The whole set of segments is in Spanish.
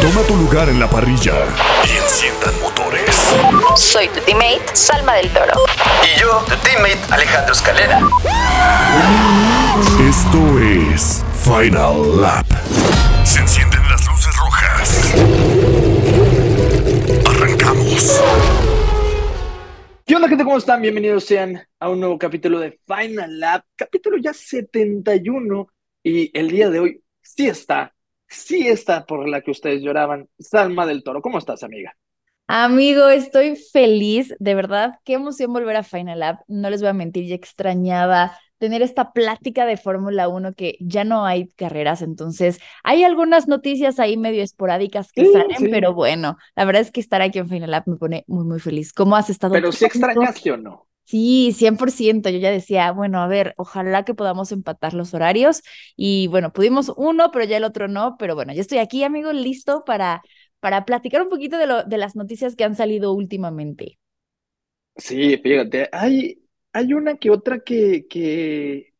Toma tu lugar en la parrilla y enciendan motores. Soy tu teammate, Salma del Toro. Y yo, tu teammate Alejandro Escalera. Esto es Final Lap. Se encienden las luces rojas. Arrancamos. ¿Qué onda, gente? ¿Cómo están? Bienvenidos sean a un nuevo capítulo de Final Lab, capítulo ya 71. Y el día de hoy sí está, sí está por la que ustedes lloraban. Salma del Toro, ¿cómo estás, amiga? Amigo, estoy feliz, de verdad, qué emoción volver a Final Lab. No les voy a mentir, ya extrañaba tener esta plática de Fórmula 1 que ya no hay carreras, entonces hay algunas noticias ahí medio esporádicas que Sí, salen, sí. pero bueno, la verdad es que estar aquí en Final Lab me pone muy, muy feliz. ¿Cómo has estado? Pero amigo? extrañaste o no. Sí, 100%. Yo ya decía, bueno, a ver, ojalá que podamos empatar los horarios. Y bueno, pudimos uno, pero ya el otro no. Pero bueno, ya estoy aquí, amigo, listo para, para platicar un poquito de, lo, de las noticias que han salido últimamente. Sí, fíjate, hay, hay una que otra que, que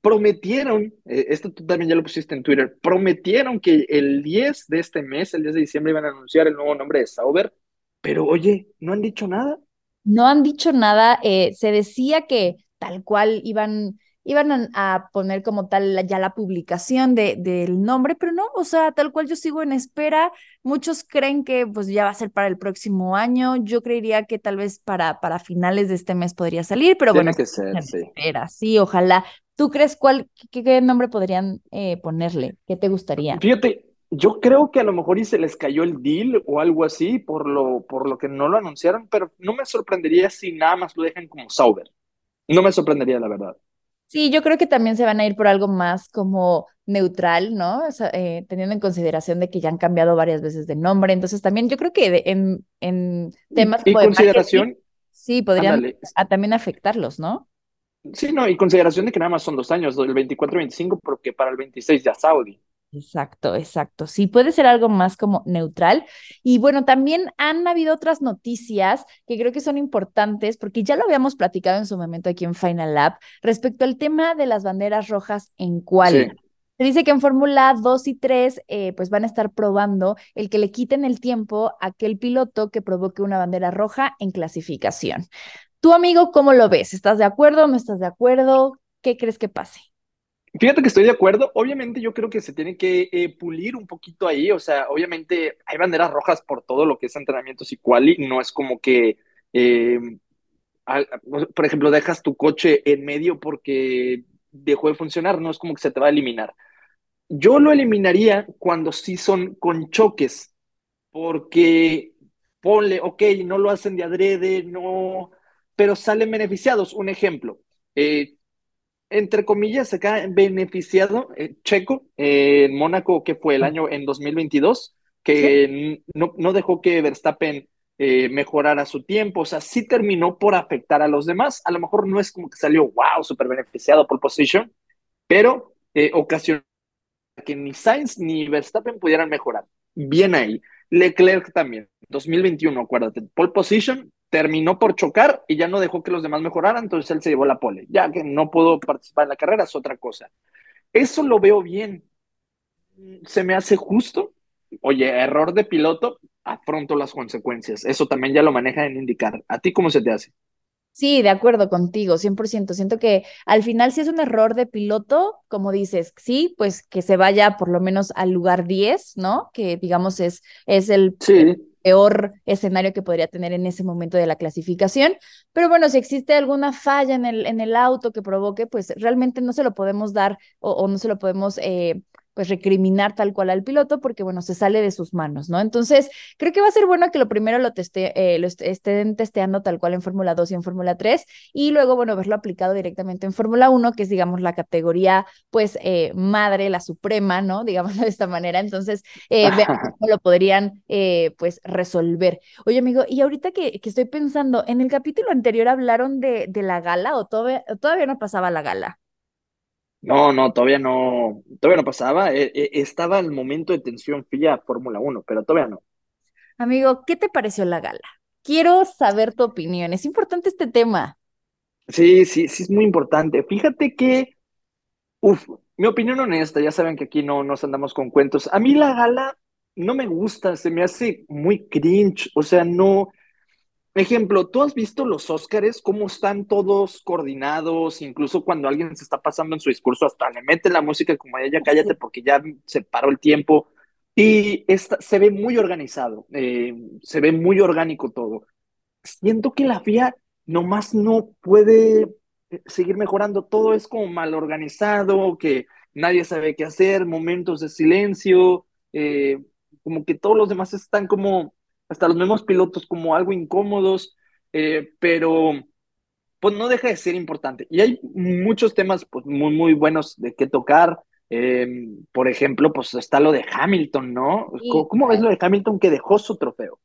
prometieron, eh, esto tú también ya lo pusiste en Twitter, prometieron que el 10 de este mes, el 10 de diciembre, iban a anunciar el nuevo nombre de Sauber, pero oye, no han dicho nada. No han dicho nada. eh, se decía que tal cual iban, iban a, poner como tal ya la publicación de, del nombre, pero no, o sea, tal cual yo sigo en espera. Muchos creen que pues ya va a ser para el próximo año. Yo creería que tal vez para, para finales de este mes podría salir, pero Tiene bueno, que ser, sí. espera, sí, ojalá. ¿Tú crees cuál, qué, qué nombre podrían eh, ponerle? ¿Qué te gustaría? Fíjate, yo creo que a lo mejor y se les cayó el deal o algo así por lo, por lo que no lo anunciaron, pero no me sorprendería si nada más lo dejan como Sauber. No me sorprendería, la verdad. Sí, yo creo que también se van a ir por algo más como neutral, ¿no? O sea, eh, teniendo en consideración de que ya han cambiado varias veces de nombre. Entonces también yo creo que de- en, en temas Y como de consideración, sí, podrían ándale, a- también afectarlos, ¿no? sí, no, y consideración de que nada más son dos años, el 24 y 25, porque para el 26 ya Saudi. Exacto, exacto. Sí, puede ser algo más como neutral. Y bueno, también han habido otras noticias que creo que son importantes porque ya lo habíamos platicado en su momento aquí en Final Lab respecto al tema de las banderas rojas en cual. Sí. Se dice que en Fórmula 2 y 3 eh, pues van a estar probando el que le quiten el tiempo a aquel piloto que provoque una bandera roja en clasificación. Tu amigo, ¿cómo lo ves? ¿Estás de acuerdo? ¿No estás de acuerdo? ¿Qué crees que pase? Fíjate que estoy de acuerdo. Obviamente yo creo que se tiene que eh, pulir un poquito ahí. O sea, obviamente hay banderas rojas por todo lo que es entrenamientos y quali. No es como que, eh, al- por ejemplo, dejas tu coche en medio porque dejó de funcionar. No es como que se te va a eliminar. Yo lo eliminaría cuando sí son con choques, porque ponle, ok, no lo hacen de adrede, no, pero salen beneficiados. Un ejemplo, eh, entre comillas, se queda beneficiado eh, Checo eh, en Mónaco, que fue el año en 2022, que no, no dejó que Verstappen eh, mejorara su tiempo, o sea, sí terminó por afectar a los demás. A lo mejor no es como que salió, wow, súper beneficiado por position, pero ocasionó que ni Sainz ni Verstappen pudieran mejorar. Bien ahí. Leclerc también, 2021, acuérdate, pole position, terminó por chocar y ya no dejó que los demás mejoraran, entonces él se llevó la pole. Ya que no pudo participar en la carrera es otra cosa. Eso lo veo bien. Se me hace justo. Oye, error de piloto, afronto las consecuencias. Eso también ya lo maneja en indicar. ¿A ti cómo se te hace? Sí, de acuerdo contigo, 100%. Siento que al final si es un error de piloto, como dices, sí, pues que se vaya por lo menos al lugar 10, ¿no? Que digamos es, es el Sí, peor escenario que podría tener en ese momento de la clasificación. Pero bueno, si existe alguna falla en el, en el auto que provoque, pues realmente no se lo podemos dar o, o no se lo podemos, eh, pues recriminar tal cual al piloto porque, bueno, se sale de sus manos, ¿no? Entonces, creo que va a ser bueno que lo primero lo, teste, eh, lo estén testeando tal cual en Fórmula 2 y en Fórmula 3 y luego, bueno, verlo aplicado directamente en Fórmula 1, que es, digamos, la categoría, pues, eh, madre, la suprema, ¿no? Digámoslo de esta manera. Entonces, eh, vean cómo lo podrían, eh, pues, resolver. Oye, amigo, y ahorita que, que, estoy pensando, en el capítulo anterior hablaron de, de la gala o todavía, todavía no pasaba la gala. No, no, todavía no, todavía no pasaba. E, e, estaba el momento de tensión fría Fórmula 1, pero todavía no. Amigo, ¿qué te pareció la gala? Quiero saber tu opinión. Es importante este tema. Sí, sí, sí, es muy importante. Fíjate que, uff, mi opinión honesta, ya saben que aquí no nos andamos con cuentos. A mí la gala no me gusta, se me hace muy cringe, o sea, no, Ejemplo, ¿tú has visto los Óscares, cómo están todos coordinados? Incluso cuando alguien se está pasando en su discurso, hasta le meten la música como ella, cállate porque ya se paró el tiempo. Y se ve muy organizado, eh, se ve muy orgánico todo. Siento que la FIA nomás no puede eh, seguir mejorando, todo es como mal organizado, que nadie sabe qué hacer, momentos de silencio, eh, como que todos los demás están como hasta los mismos pilotos como algo incómodos, eh, pero pues no deja de ser importante. Y hay muchos temas pues, muy, muy buenos de qué tocar. Eh, por ejemplo, pues está lo de Hamilton, ¿no? ¿Cómo ves lo de Hamilton que dejó su trofeo?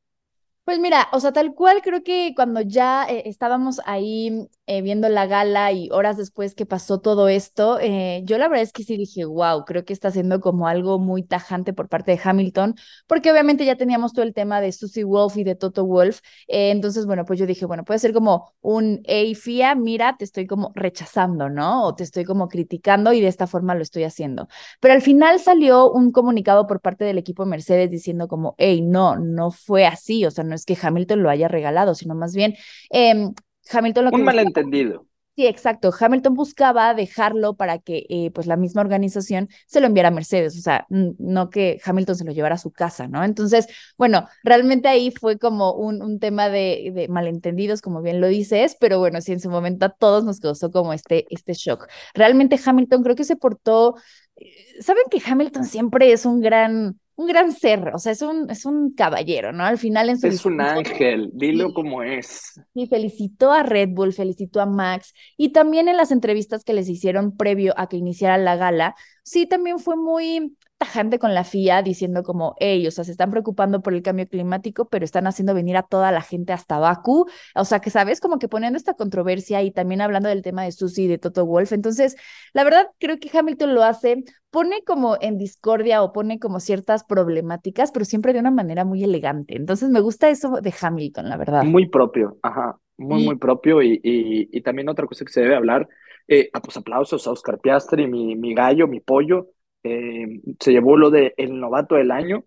Pues mira, o sea, tal cual creo que cuando ya eh, estábamos ahí eh, viendo la gala y horas después que pasó todo esto, eh, yo la verdad es que sí dije, wow, creo que está haciendo como algo muy tajante por parte de Hamilton, porque obviamente ya teníamos todo el tema de Susie Wolf y de Toto Wolf, entonces, bueno, pues yo dije, bueno, puede ser como un, hey, FIA, mira, te estoy como rechazando, ¿no? O te estoy como criticando y de esta forma lo estoy haciendo. Pero al final salió un comunicado por parte del equipo Mercedes diciendo como, hey, no, no fue así, o sea, no es que Hamilton lo haya regalado, sino más bien eh, Hamilton lo que... Un malentendido. Sí, exacto. Hamilton buscaba dejarlo para que eh, pues la misma organización se lo enviara a Mercedes, o sea, no que Hamilton se lo llevara a su casa, ¿no? Entonces, bueno, realmente ahí fue como un, un tema de, de, malentendidos, como bien lo dices, pero bueno, sí, en su momento a todos nos causó como este, este shock. Realmente Hamilton creo que se portó, eh, saben que Hamilton siempre es un gran un gran ser, o sea, es un, es un caballero, ¿no? Al final en su... Es un ángel, dilo como es. Y felicitó a Red Bull, felicitó a Max, y también en las entrevistas que les hicieron previo a que iniciara la gala, sí, también fue muy tajante con la FIA diciendo como, ellos, o sea, se están preocupando por el cambio climático, pero están haciendo venir a toda la gente hasta Baku, o sea, que sabes, como que poniendo esta controversia y también hablando del tema de Susie y de Toto Wolf, entonces, la verdad, creo que Hamilton lo hace pone como en discordia o pone como ciertas problemáticas, pero siempre de una manera muy elegante. Entonces me gusta eso de Hamilton, la verdad. Muy propio, ajá, muy, muy propio. Y, y, también otra cosa que se debe hablar, eh, ah, pues aplausos a Oscar Piastri, mi, mi gallo, mi pollo, eh, se llevó lo de el novato del año.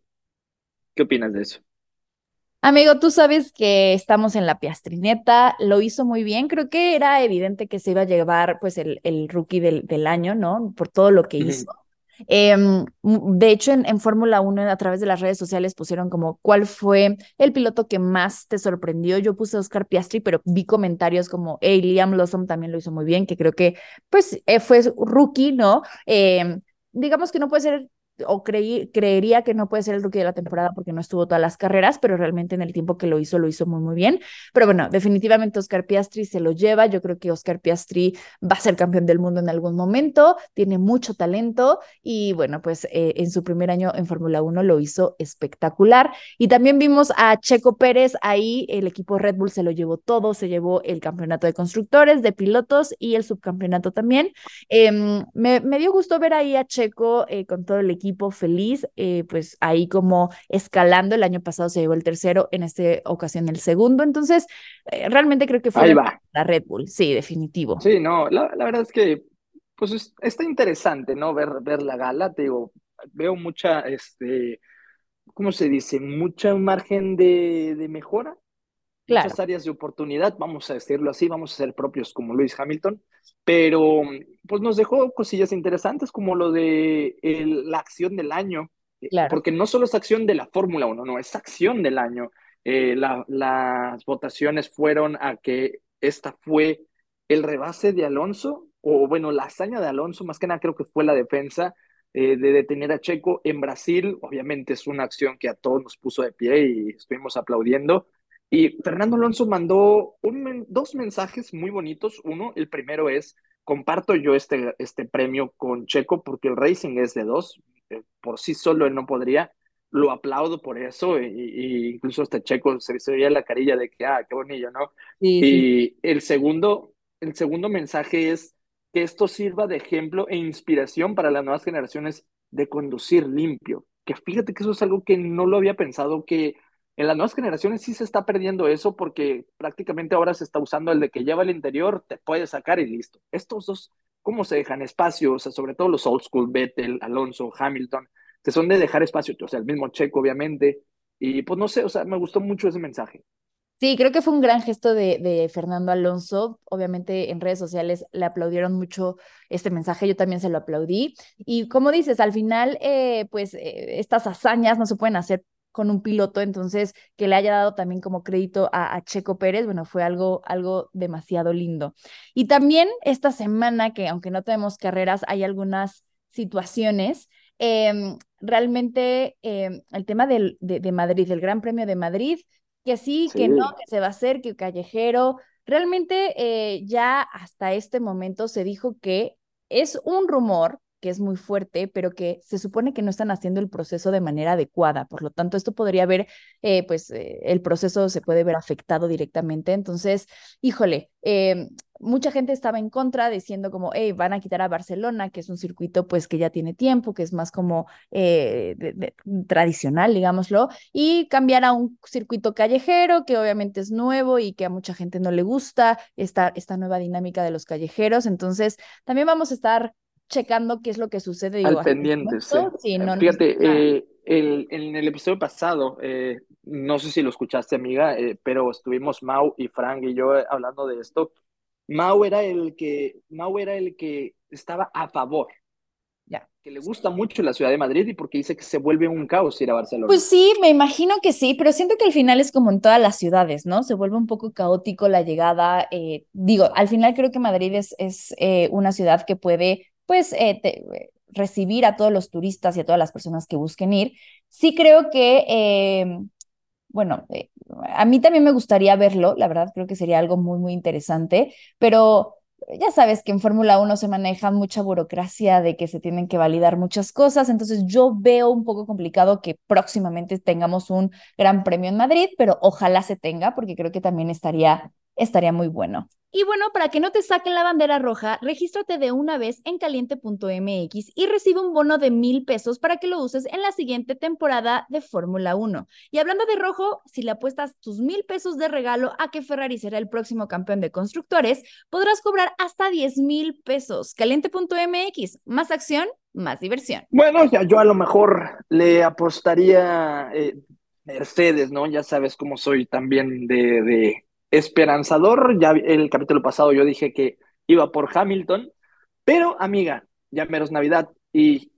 ¿Qué opinas de eso? Amigo, tú sabes que estamos en la piastrineta, lo hizo muy bien, creo que era evidente que se iba a llevar pues el, el rookie del, del año, ¿no? Por todo lo que hizo. Em, de hecho, en, Fórmula 1, a través de las redes sociales, pusieron como cuál fue el piloto que más te sorprendió. Yo puse Oscar Piastri, pero vi comentarios como, hey, Liam Lawson también lo hizo muy bien, que creo que, pues, eh, fue rookie, ¿no? Em, digamos que no puede ser o creí, creería que no puede ser el rookie de la temporada porque no estuvo todas las carreras, pero realmente en el tiempo que lo hizo, lo hizo muy, muy bien. Pero bueno, definitivamente Oscar Piastri se lo lleva. Yo creo que Oscar Piastri va a ser campeón del mundo en algún momento, tiene mucho talento y bueno, pues eh, en su primer año en Fórmula 1 lo hizo espectacular. Y también vimos a Checo Pérez ahí, el equipo Red Bull se lo llevó todo, se llevó el campeonato de constructores, de pilotos y el subcampeonato también. Em, me, me, dio gusto ver ahí a Checo eh, con todo el equipo feliz, eh, pues ahí como escalando, el año pasado se llevó el tercero, en esta ocasión el segundo, entonces eh, realmente creo que fue la Red Bull, sí, definitivo. Sí, no, la, verdad es que pues está interesante, ¿no? Ver, ver la gala, te digo, veo mucha, este, ¿cómo se dice? Mucha margen de, de mejora, muchas áreas de oportunidad, vamos a decirlo así, vamos a ser propios como Luis Hamilton, pero pues nos dejó cosillas interesantes como lo de la acción del año, eh, porque no solo es acción de la Fórmula 1, no, es acción del año. Eh, las votaciones fueron a que esta fue el rebase de Alonso, o bueno, la hazaña de Alonso, más que nada creo que fue la defensa eh, de detener a Checo en Brasil. Obviamente es una acción que a todos nos puso de pie y estuvimos aplaudiendo. Y Fernando Alonso mandó un, dos mensajes muy bonitos. Uno, el primero es, comparto yo este, este premio con Checo porque el Racing es de dos. Eh, por sí solo él no podría. Lo aplaudo por eso. Y, incluso este Checo se, se veía la carilla de que, ah, qué bonito, ¿no? y el segundo, el segundo mensaje es que esto sirva de ejemplo e inspiración para las nuevas generaciones de conducir limpio. Que fíjate que eso es algo que no lo había pensado, que en las nuevas generaciones sí se está perdiendo eso porque prácticamente ahora se está usando el de que lleva el interior, te puede sacar y listo. Estos dos, ¿cómo se dejan espacio? O sea, sobre todo los old school, Vettel, Alonso, Hamilton, que son de dejar espacio, o sea, el mismo Checo, obviamente. Y pues no sé, o sea, me gustó mucho ese mensaje. Sí, creo que fue un gran gesto de, Fernando Alonso. Obviamente en redes sociales le aplaudieron mucho este mensaje, yo también se lo aplaudí. Y como dices, al final, eh, pues eh, estas hazañas no se pueden hacer con un piloto, entonces que le haya dado también como crédito a, Checo Pérez, bueno, fue algo, algo demasiado lindo. Y también esta semana, que aunque no tenemos carreras, hay algunas situaciones. Em, realmente em, el tema del, de, de Madrid, el Gran Premio de Madrid, que sí, que no, que se va a hacer, que callejero. Realmente eh, ya hasta este momento se dijo que es un rumor que es muy fuerte, pero que se supone que no están haciendo el proceso de manera adecuada. Por lo tanto, esto podría ver, eh, pues eh, el proceso se puede ver afectado directamente. Entonces, híjole, eh, mucha gente estaba en contra diciendo como, hey, van a quitar a Barcelona, que es un circuito pues que ya tiene tiempo, que es más como eh, tradicional, digámoslo, y cambiar a un circuito callejero que obviamente es nuevo y que a mucha gente no le gusta esta, esta nueva dinámica de los callejeros. Entonces, también vamos a estar checando qué es lo que sucede. Al pendiente, sí. Fíjate, eh, el, en el episodio pasado, eh, no sé si lo escuchaste, amiga, pero estuvimos Mau y Frank y yo hablando de esto Mau era el que, Mau era el que estaba a favor. Ya. Que le gusta mucho la ciudad de Madrid y porque dice que se vuelve un caos ir a Barcelona. Pues sí, me imagino que sí, pero siento que al final es como en todas las ciudades, ¿no? Se vuelve un poco caótico la llegada. Eh, digo, al final creo que Madrid es, es eh, una ciudad que puede, pues, eh, recibir a todos los turistas y a todas las personas que busquen ir. Sí creo que bueno, eh, a mí también me gustaría verlo, la verdad creo que sería algo muy, muy interesante, pero ya sabes que en Fórmula 1 se maneja mucha burocracia de que se tienen que validar muchas cosas, entonces yo veo un poco complicado que próximamente tengamos un gran premio en Madrid, pero ojalá se tenga porque creo que también estaría, estaría muy bueno. Y bueno, para que no te saquen la bandera roja, regístrate de una vez en caliente.mx y recibe un bono de mil pesos para que lo uses en la siguiente temporada de Fórmula 1. Y hablando de rojo, si le apuestas tus mil pesos de regalo a que Ferrari será el próximo campeón de constructores, podrás cobrar hasta 10 mil pesos. Caliente.mx, más acción, más diversión. Bueno, ya yo a lo mejor le apostaría eh, Mercedes, ¿no? Ya sabes cómo soy también de esperanzador. Ya el capítulo pasado yo dije que iba por Hamilton, pero amiga, ya menos Navidad y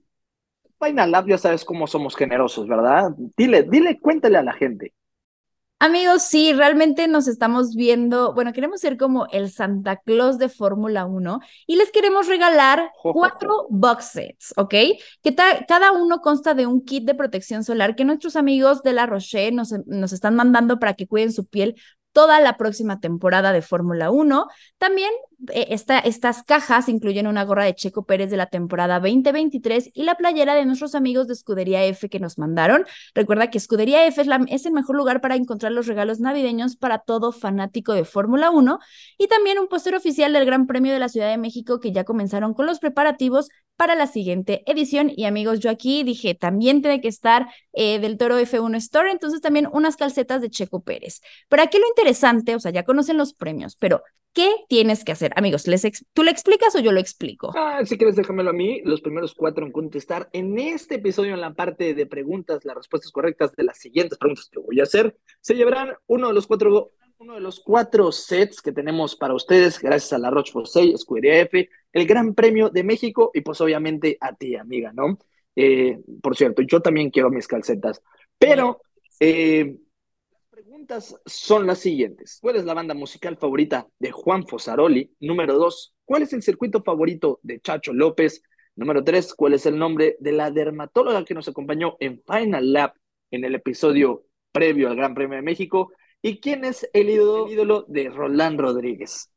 Final Lab, ya sabes cómo somos generosos, ¿verdad? Dile, dile, cuéntale a la gente. Amigos, sí, realmente nos estamos viendo, bueno, queremos ser como el Santa Claus de Fórmula 1 y les queremos regalar cuatro box sets, ¿ok? Que cada uno consta de un kit de protección solar que nuestros amigos de La Roche nos, nos están mandando para que cuiden su piel toda la próxima temporada de Fórmula 1. También eh, estas cajas incluyen una gorra de Checo Pérez de la temporada 2023 y la playera de nuestros amigos de Escudería F que nos mandaron. Recuerda que Escudería F es, el mejor lugar para encontrar los regalos navideños para todo fanático de Fórmula 1 y también un póster oficial del Gran Premio de la Ciudad de México que ya comenzaron con los preparativos para la siguiente edición. Y amigos, yo aquí dije, también tiene que estar eh, del Toro F1 Store, entonces también unas calcetas de Checo Pérez. Pero aquí lo interesante, o sea, ya conocen los premios, pero ¿qué tienes que hacer? Amigos, ¿les ¿tú lo explicas o yo lo explico? Ah, si quieres, déjamelo a mí. Los primeros cuatro en contestar en este episodio, en la parte de preguntas, las respuestas correctas de las siguientes preguntas que voy a hacer, se llevarán uno de los cuatro uno de los cuatro sets que tenemos para ustedes, gracias a la Roche Posay, Escudería F, el Gran Premio de México y pues obviamente a ti, amiga, ¿no? Eh, por cierto, yo también quiero mis calcetas, pero eh, son las siguientes. ¿Cuál es la banda musical favorita de Juan Fosaroli? Número dos, ¿cuál es el circuito favorito de Chacho López? Número tres, ¿cuál es el nombre de la dermatóloga que nos acompañó en Final Lap en el episodio previo al Gran Premio de México? ¿Y quién es el ídolo, de Roland Rodríguez?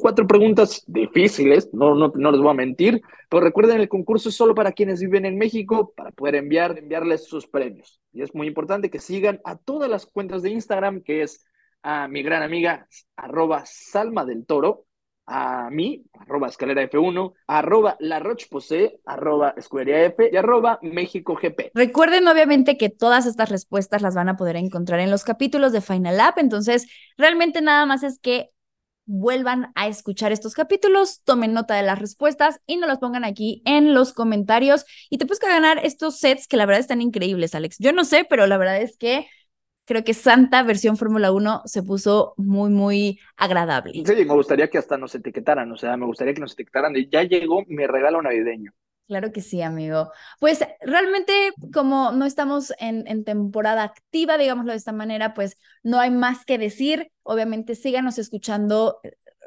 Cuatro preguntas difíciles, no, no, no les voy a mentir, pero recuerden, el concurso es solo para quienes viven en México, para poder enviar, enviarles sus premios. Y es muy importante que sigan a todas las cuentas de Instagram, que es a mi gran amiga, arroba Salma del Toro, a mí, arroba escalera F1, arroba la Roche arroba Escudería y arroba México GP. Recuerden obviamente que todas estas respuestas las van a poder encontrar en los capítulos de Final App, entonces realmente nada más es que vuelvan a escuchar estos capítulos, tomen nota de las respuestas y nos las pongan aquí en los comentarios y te puedes ganar estos sets que la verdad están increíbles, Alex. Yo no sé, pero la verdad es que creo que Santa versión Fórmula 1 se puso muy, muy agradable. Sí, me gustaría que hasta nos etiquetaran, o sea, me gustaría que nos etiquetaran ya llegó mi regalo navideño. Claro que sí, amigo. Pues realmente como no estamos en, en, temporada activa, digámoslo de esta manera, pues no hay más que decir. Obviamente síganos escuchando,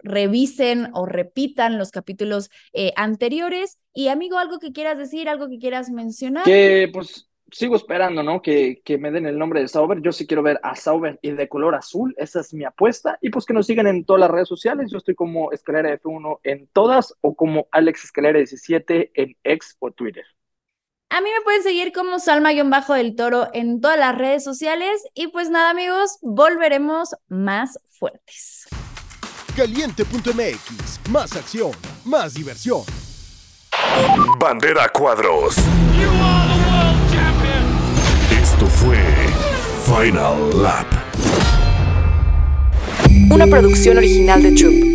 revisen o repitan los capítulos eh, anteriores. Y amigo, algo que quieras decir, algo que quieras mencionar. Que pues sigo esperando, ¿no? Que, que, me den el nombre de Sauber. Yo sí quiero ver a Sauber y de color azul. Esa es mi apuesta. Y pues que nos sigan en todas las redes sociales. Yo estoy como Escalera F1 en todas o como Alex Escalera 17 en X o Twitter. A mí me pueden seguir como Salma-Bajo del Toro en todas las redes sociales. Y pues nada, amigos, volveremos más fuertes. Caliente.mx, más acción, más diversión. Bandera Cuadros. Fue Final Lap. Una producción original de Troop.